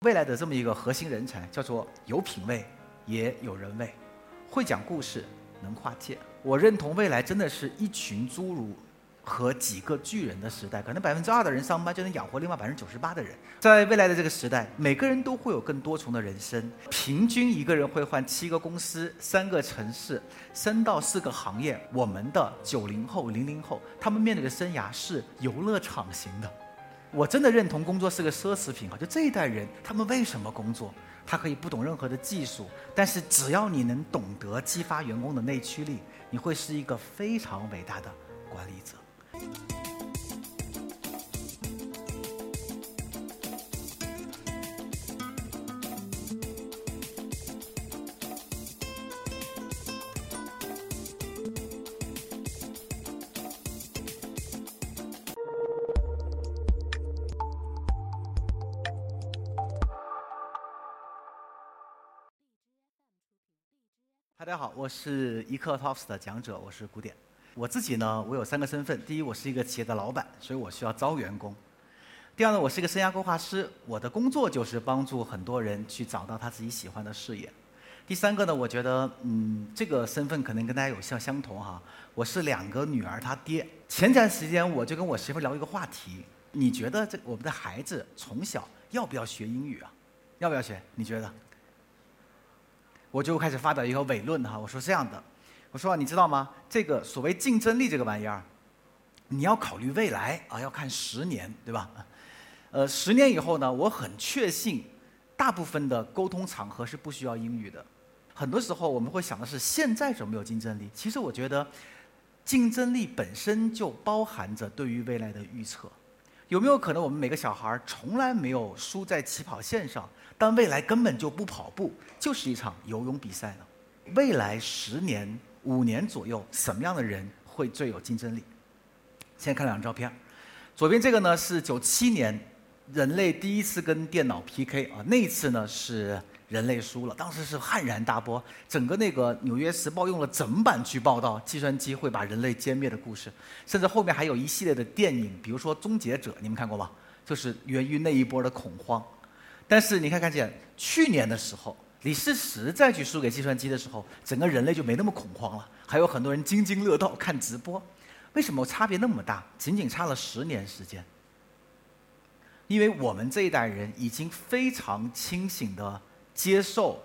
未来的这么一个核心人才叫做有品位，也有人味，会讲故事，能跨界。我认同未来真的是一群侏儒和几个巨人的时代，可能百分之二的人上班就能养活另外百分之九十八的人。在未来的这个时代，每个人都会有更多重的人生，平均一个人会换七个公司、三个城市、三到四个行业。我们的九零后、零零后，他们面对的生涯是游乐场型的。我真的认同工作是个奢侈品啊！就这一代人，他们为什么工作？他可以不懂任何的技术，但是只要你能懂得激发员工的内驱力，你会是一个非常伟大的管理者。我是一课 Talks 的讲者，我是古典。我自己呢，我有三个身份：第一，我是一个企业的老板，所以我需要招员工；第二呢，我是一个生涯规划师，我的工作就是帮助很多人去找到他自己喜欢的事业；第三个呢，我觉得，嗯，这个身份可能跟大家有相相同哈，我是两个女儿她爹。前段时间我就跟我媳妇聊一个话题：你觉得这我们的孩子从小要不要学英语啊？要不要学？你觉得？我就开始发表一个伪论哈，我说这样的，我说你知道吗？这个所谓竞争力这个玩意儿，你要考虑未来啊，要看十年，对吧？呃，十年以后呢，我很确信，大部分的沟通场合是不需要英语的。很多时候我们会想的是现在有没有竞争力？其实我觉得，竞争力本身就包含着对于未来的预测。有没有可能我们每个小孩从来没有输在起跑线上？但未来根本就不跑步，就是一场游泳比赛呢。未来十年、五年左右，什么样的人会最有竞争力？先看两张照片，左边这个呢是九七年人类第一次跟电脑 PK 啊，那一次呢是人类输了，当时是悍然大波，整个那个《纽约时报》用了整版去报道计算机会把人类歼灭的故事，甚至后面还有一系列的电影，比如说《终结者》，你们看过吗？就是源于那一波的恐慌。但是你看，看见去年的时候，李世石再去输给计算机的时候，整个人类就没那么恐慌了，还有很多人津津乐道看直播。为什么差别那么大？仅仅差了十年时间。因为我们这一代人已经非常清醒的接受，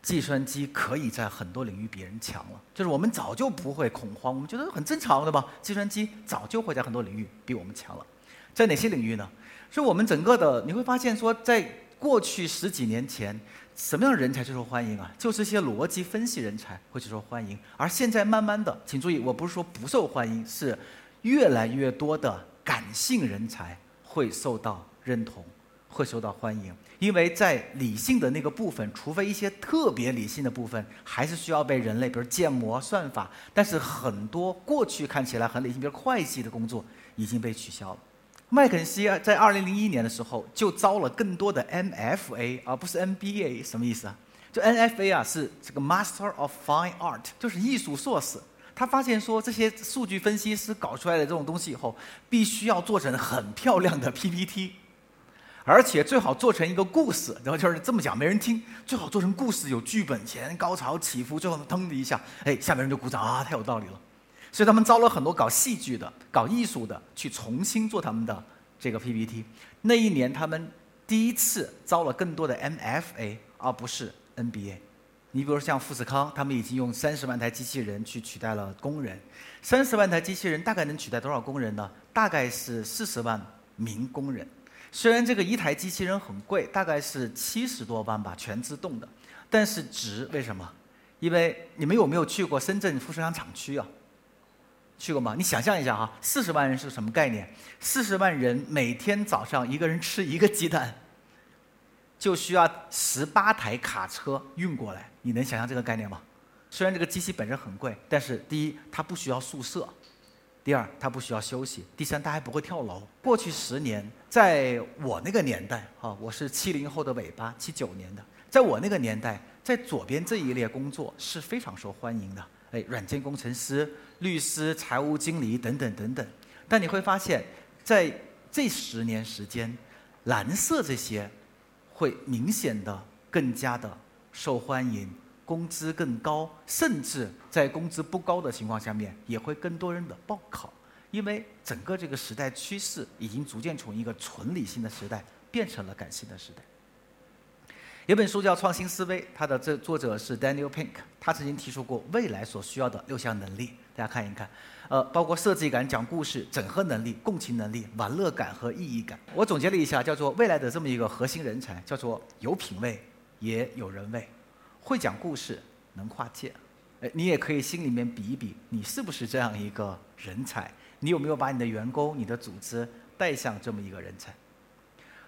计算机可以在很多领域比人强了，就是我们早就不会恐慌，我们觉得很正常的吧？计算机早就会在很多领域比我们强了，在哪些领域呢？所以我们整个的你会发现说，在过去十几年前，什么样的人才最受欢迎啊？就是一些逻辑分析人才会最受欢迎。而现在慢慢的，请注意，我不是说不受欢迎，是越来越多的感性人才会受到认同，会受到欢迎。因为在理性的那个部分，除非一些特别理性的部分，还是需要被人类，比如建模、算法。但是很多过去看起来很理性，比如会计的工作，已经被取消了。麦肯锡，在二零零一年的时候就招了更多的 MFA，而不是 MBA，什么意思啊？就 MFA 啊，是这个 Master of Fine Art，就是艺术硕士。他发现说，这些数据分析师搞出来的这种东西以后，必须要做成很漂亮的 PPT，而且最好做成一个故事，然后就是这么讲没人听，最好做成故事，有剧本，前高潮起伏，最后腾的一下，哎，下面人就鼓掌啊，太有道理了。所以他们招了很多搞戏剧的、搞艺术的，去重新做他们的这个 PPT。那一年，他们第一次招了更多的 MFA，而不是 NBA。你比如像富士康，他们已经用三十万台机器人去取代了工人。三十万台机器人大概能取代多少工人呢？大概是四十万名工人。虽然这个一台机器人很贵，大概是七十多万吧，全自动的，但是值。为什么？因为你们有没有去过深圳富士康厂区啊？去过吗？你想象一下哈，四十万人是什么概念？四十万人每天早上一个人吃一个鸡蛋，就需要十八台卡车运过来。你能想象这个概念吗？虽然这个机器本身很贵，但是第一，它不需要宿舍；第二，它不需要休息；第三，它还不会跳楼。过去十年，在我那个年代，哈，我是七零后的尾巴，七九年的，在我那个年代，在左边这一列工作是非常受欢迎的。哎，软件工程师、律师、财务经理等等等等，但你会发现，在这十年时间，蓝色这些会明显的更加的受欢迎，工资更高，甚至在工资不高的情况下面，也会更多人的报考，因为整个这个时代趋势已经逐渐从一个纯理性的时代变成了感性的时代。有本书叫《创新思维》，它的这作者是 Daniel Pink，他曾经提出过未来所需要的六项能力，大家看一看，呃，包括设计感、讲故事、整合能力、共情能力、玩乐感和意义感。我总结了一下，叫做未来的这么一个核心人才，叫做有品位也有人味，会讲故事，能跨界。哎，你也可以心里面比一比，你是不是这样一个人才？你有没有把你的员工、你的组织带向这么一个人才？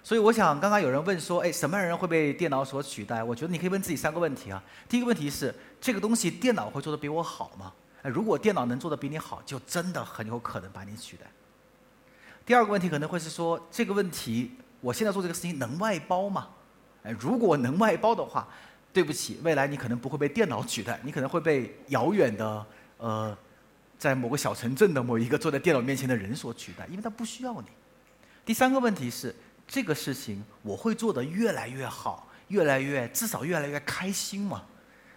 所以我想，刚刚有人问说，哎，什么人会被电脑所取代？我觉得你可以问自己三个问题啊。第一个问题是，这个东西电脑会做的比我好吗？哎，如果电脑能做的比你好，就真的很有可能把你取代。第二个问题可能会是说，这个问题，我现在做这个事情能外包吗？哎，如果能外包的话，对不起，未来你可能不会被电脑取代，你可能会被遥远的呃，在某个小城镇的某一个坐在电脑面前的人所取代，因为他不需要你。第三个问题是。这个事情我会做得越来越好，越来越至少越来越开心嘛。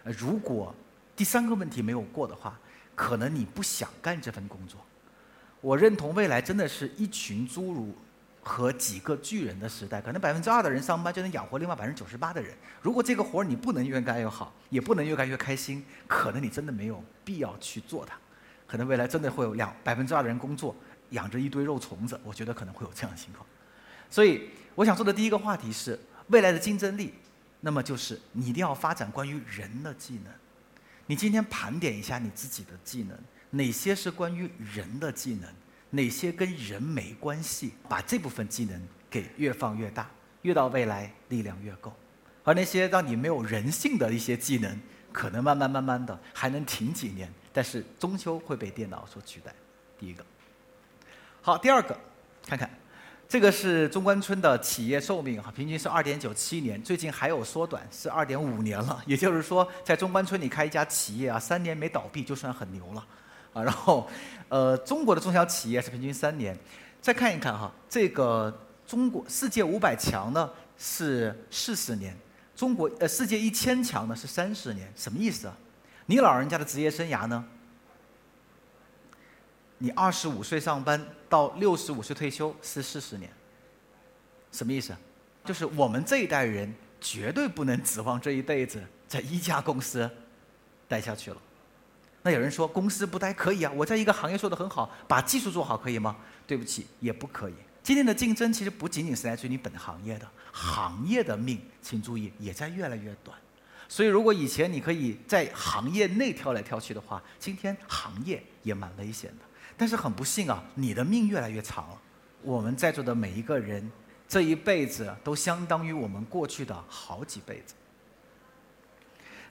如果第三个问题没有过的话，可能你不想干这份工作。我认同未来真的是一群侏儒和几个巨人的时代，可能百分之二的人上班就能养活另外百分之九十八的人。如果这个活儿你不能越干越好，也不能越干越开心，可能你真的没有必要去做它。可能未来真的会有两百分之二的人工作，养着一堆肉虫子。我觉得可能会有这样的情况。所以，我想说的第一个话题是未来的竞争力，那么就是你一定要发展关于人的技能。你今天盘点一下你自己的技能，哪些是关于人的技能，哪些跟人没关系，把这部分技能给越放越大，越到未来力量越够。而那些让你没有人性的一些技能，可能慢慢慢慢的还能挺几年，但是终究会被电脑所取代。第一个，好，第二个，看看。这个是中关村的企业寿命哈，平均是二点九七年，最近还有缩短，是二点五年了。也就是说，在中关村你开一家企业啊，三年没倒闭就算很牛了，啊，然后，呃，中国的中小企业是平均三年。再看一看哈，这个中国世界五百强呢是四十年，中国呃世界一千强呢是三十年，什么意思啊？你老人家的职业生涯呢？你二十五岁上班到六十五岁退休是四十年，什么意思？就是我们这一代人绝对不能指望这一辈子在一家公司待下去了。那有人说公司不待可以啊，我在一个行业做得很好，把技术做好可以吗？对不起，也不可以。今天的竞争其实不仅仅是来自于你本行业的，行业的命，请注意也在越来越短。所以如果以前你可以在行业内挑来挑去的话，今天行业也蛮危险的。但是很不幸啊，你的命越来越长了。我们在座的每一个人，这一辈子都相当于我们过去的好几辈子。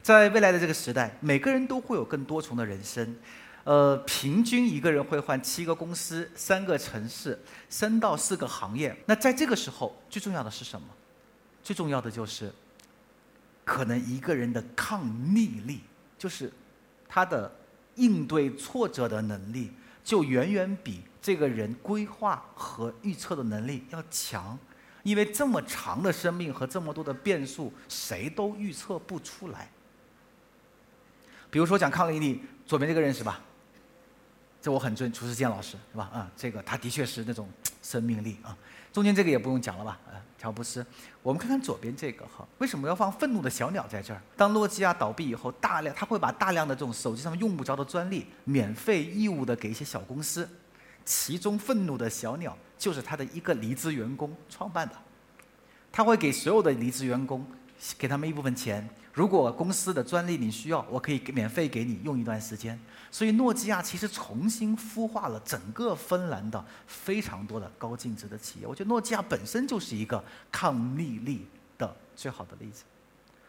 在未来的这个时代，每个人都会有更多重的人生。呃，平均一个人会换七个公司、三个城市、三到四个行业。那在这个时候，最重要的是什么？最重要的就是，可能一个人的抗逆力，就是他的应对挫折的能力。就远远比这个人规划和预测的能力要强，因为这么长的生命和这么多的变数，谁都预测不出来。比如说讲抗力力，左边这个认识吧？这我很尊，楚世健老师是吧？啊，这个他的确是那种生命力啊。中间这个也不用讲了吧？啊，乔布斯。我们看看左边这个哈，为什么要放愤怒的小鸟在这儿？当诺基亚倒闭以后，大量他会把大量的这种手机上用不着的专利免费义务的给一些小公司，其中愤怒的小鸟就是他的一个离职员工创办的，他会给所有的离职员工给他们一部分钱。如果公司的专利你需要，我可以免费给你用一段时间。所以诺基亚其实重新孵化了整个芬兰的非常多的高净值的企业。我觉得诺基亚本身就是一个抗逆力的最好的例子。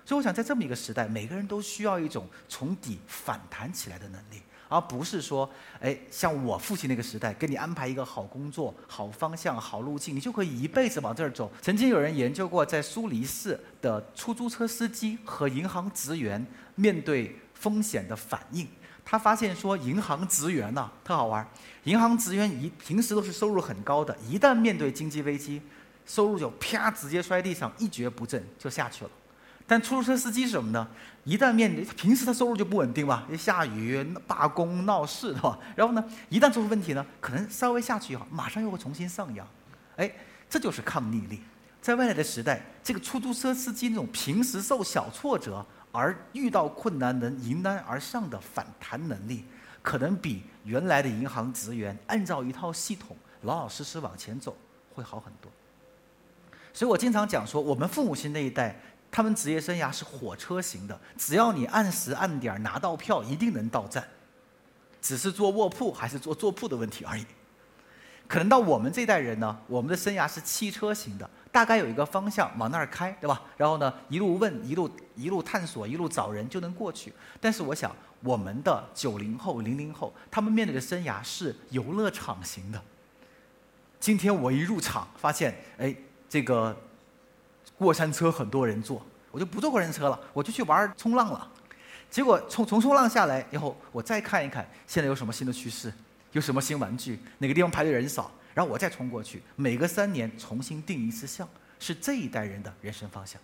所以我想在这么一个时代，每个人都需要一种从底反弹起来的能力。而不是说，哎，像我父亲那个时代，给你安排一个好工作、好方向、好路径，你就可以一辈子往这儿走。曾经有人研究过，在苏黎世的出租车司机和银行职员面对风险的反应，他发现说，银行职员呢特好玩儿，银行职员一平时都是收入很高的，一旦面对经济危机，收入就啪直接摔地上，一蹶不振就下去了。但出租车司机是什么呢？一旦面临平时他收入就不稳定嘛，一下雨、罢工、闹事，对吧？然后呢，一旦出问题呢，可能稍微下去以后，马上又会重新上扬。哎，这就是抗逆力。在未来的时代，这个出租车司机那种平时受小挫折而遇到困难能迎难而上的反弹能力，可能比原来的银行职员按照一套系统老老实实往前走会好很多。所以我经常讲说，我们父母亲那一代。他们职业生涯是火车型的，只要你按时按点拿到票，一定能到站，只是坐卧铺还是坐坐铺的问题而已。可能到我们这代人呢，我们的生涯是汽车型的，大概有一个方向往那儿开，对吧？然后呢，一路问，一路一路探索，一路找人就能过去。但是我想，我们的九零后、零零后，他们面对的生涯是游乐场型的。今天我一入场，发现，哎，这个。过山车很多人坐，我就不坐过山车了，我就去玩冲浪了。结果从从冲浪下来以后，我再看一看现在有什么新的趋势，有什么新玩具，哪个地方排队人少，然后我再冲过去。每隔三年重新定一次向，是这一代人的人生方向。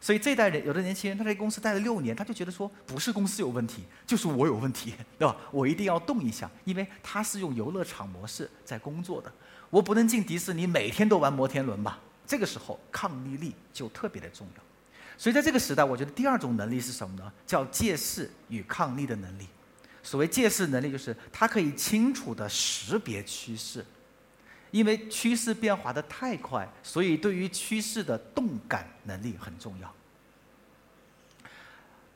所以这一代人，有的年轻人他在公司待了六年，他就觉得说不是公司有问题，就是我有问题，对吧？我一定要动一下，因为他是用游乐场模式在工作的，我不能进迪士尼每天都玩摩天轮吧？这个时候抗逆力就特别的重要，所以在这个时代，我觉得第二种能力是什么呢？叫借势与抗逆的能力。所谓借势能力，就是它可以清楚的识别趋势，因为趋势变化的太快，所以对于趋势的动感能力很重要。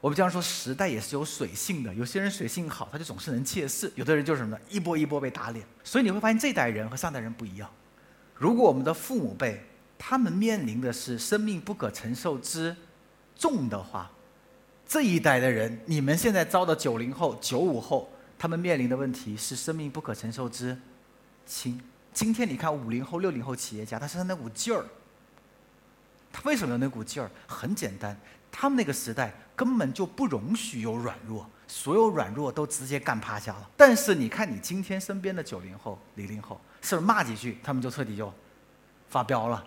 我们经常说时代也是有水性的，有些人水性好，他就总是能借势；有的人就是什么呢？一波一波被打脸。所以你会发现这代人和上代人不一样。如果我们的父母辈，他们面临的是生命不可承受之重的话，这一代的人，你们现在招的九零后、九五后，他们面临的问题是生命不可承受之轻。今天你看五零后、六零后企业家，他身上那股劲儿，他为什么有那股劲儿？很简单，他们那个时代根本就不容许有软弱，所有软弱都直接干趴下了。但是你看你今天身边的九零后、零零后，是不是骂几句，他们就彻底就发飙了？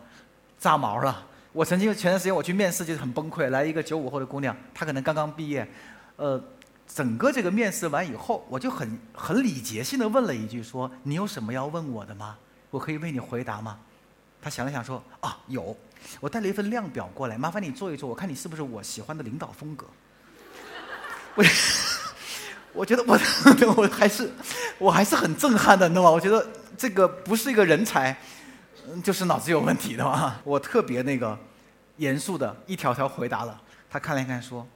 炸毛了！我曾经前段时间我去面试，就是很崩溃。来一个九五后的姑娘，她可能刚刚毕业，呃，整个这个面试完以后，我就很很礼节性的问了一句，说：“你有什么要问我的吗？我可以为你回答吗？”她想了想说：“啊，有，我带了一份量表过来，麻烦你做一做，我看你是不是我喜欢的领导风格。”我 我觉得我 我还是我还是很震撼的，你知道吗？我觉得这个不是一个人才。嗯，就是脑子有问题的嘛。我特别那个严肃的一条条回答了，他看了一看说：“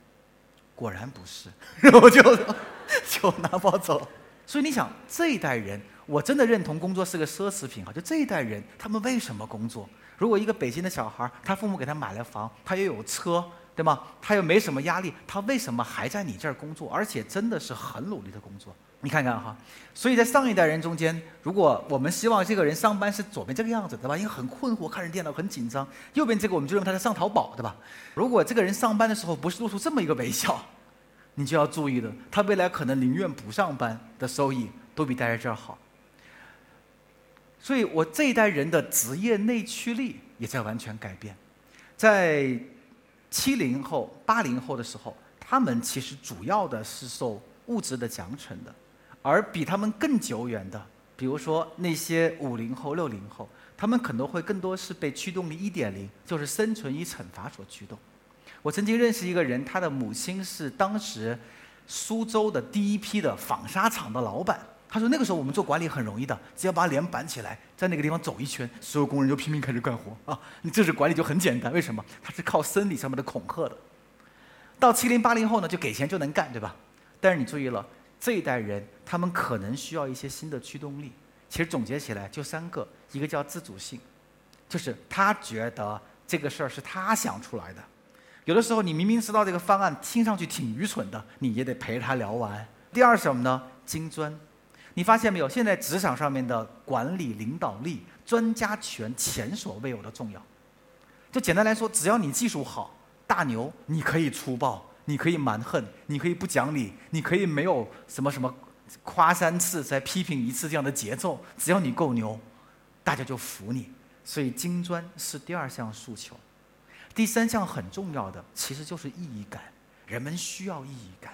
果然不是。”然后就就拿包走。所以你想，这一代人，我真的认同工作是个奢侈品啊！就这一代人，他们为什么工作？如果一个北京的小孩，他父母给他买了房，他又有车，对吗？他又没什么压力，他为什么还在你这儿工作？而且真的是很努力的工作。你看看哈，所以在上一代人中间，如果我们希望这个人上班是左边这个样子，对吧？因为很困惑，看着电脑很紧张；右边这个，我们就认为他在上淘宝，对吧？如果这个人上班的时候不是露出这么一个微笑，你就要注意了，他未来可能宁愿不上班的收益都比待在这儿好。所以我这一代人的职业内驱力也在完全改变。在七零后、八零后的时候，他们其实主要的是受物质的奖惩的。而比他们更久远的，比如说那些五零后、六零后，他们可能会更多是被驱动力一点零，就是生存与惩罚所驱动。我曾经认识一个人，他的母亲是当时苏州的第一批的纺纱厂的老板。他说那个时候我们做管理很容易的，只要把脸板起来，在那个地方走一圈，所有工人就拼命开始干活啊！你这是管理就很简单，为什么？他是靠生理上面的恐吓的。到七零八零后呢，就给钱就能干，对吧？但是你注意了。这一代人，他们可能需要一些新的驱动力。其实总结起来就三个：一个叫自主性，就是他觉得这个事儿是他想出来的。有的时候你明明知道这个方案听上去挺愚蠢的，你也得陪他聊完。第二是什么呢？精专。你发现没有？现在职场上面的管理领导力、专家权前所未有的重要。就简单来说，只要你技术好，大牛，你可以粗暴。你可以蛮横，你可以不讲理，你可以没有什么什么夸三次再批评一次这样的节奏，只要你够牛，大家就服你。所以金砖是第二项诉求。第三项很重要的其实就是意义感，人们需要意义感。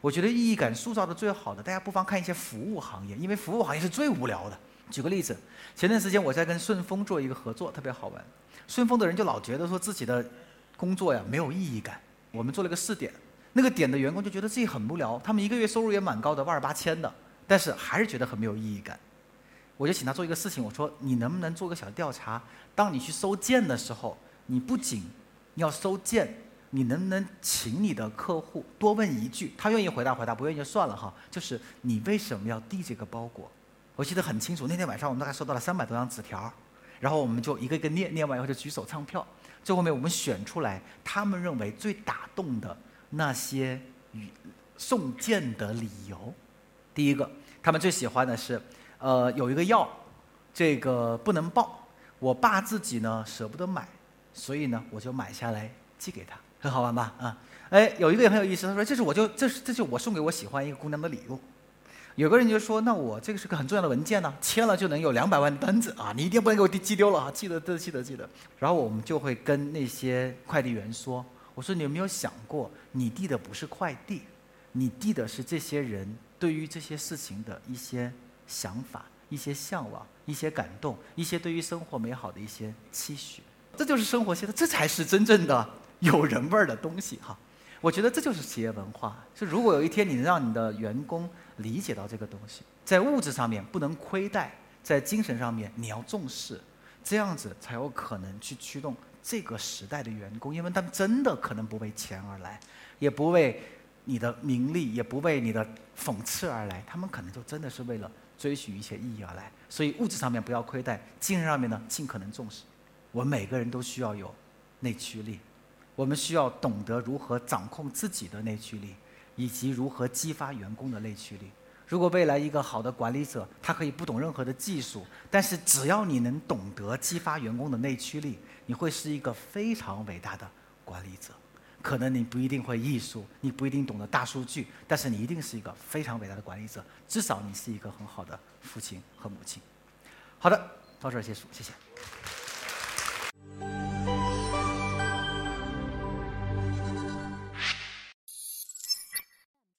我觉得意义感塑造的最好的，大家不妨看一些服务行业，因为服务行业是最无聊的。举个例子，前段时间我在跟顺丰做一个合作，特别好玩。顺丰的人就老觉得说自己的工作呀没有意义感。我们做了个试点，那个点的员工就觉得自己很无聊，他们一个月收入也蛮高的，万儿八千的，但是还是觉得很没有意义感。我就请他做一个事情，我说你能不能做个小调查？当你去收件的时候，你不仅要收件，你能不能请你的客户多问一句？他愿意回答回答，不愿意就算了哈。就是你为什么要递这个包裹？我记得很清楚，那天晚上我们大概收到了三百多张纸条，然后我们就一个一个念，念完以后就举手唱票。最后面我们选出来他们认为最打动的那些与送件的理由。第一个，他们最喜欢的是。呃，有一个药，这个不能报。我爸自己呢舍不得买，所以呢我就买下来寄给他，很好玩吧？啊，哎，有一个也很有意思，他说这是我就这是这就我送给我喜欢一个姑娘的礼物。有个人就说，那我这个是个很重要的文件呢，签了就能有两百万的单子啊，你一定不能给我寄丢了啊，记得记得记得。然后我们就会跟那些快递员说，我说你有没有想过，你递的不是快递，你递的是这些人对于这些事情的一些。想法、一些向往、一些感动、一些对于生活美好的一些期许，这就是生活现在，这才是真正的有人味儿的东西哈。我觉得这就是企业文化。就如果有一天你能让你的员工理解到这个东西，在物质上面不能亏待，在精神上面你要重视，这样子才有可能去驱动这个时代的员工，因为他们真的可能不为钱而来，也不为你的名利，也不为你的讽刺而来，他们可能就真的是为了。追寻一些意义而来，所以物质上面不要亏待，精神上面呢尽可能重视。我们每个人都需要有内驱力，我们需要懂得如何掌控自己的内驱力，以及如何激发员工的内驱力。如果未来一个好的管理者，他可以不懂任何的技术，但是只要你能懂得激发员工的内驱力，你会是一个非常伟大的管理者。可能你不一定会艺术，你不一定懂得大数据，但是你一定是一个非常伟大的管理者。至少你是一个很好的父亲和母亲。好的，到这儿结束，谢谢。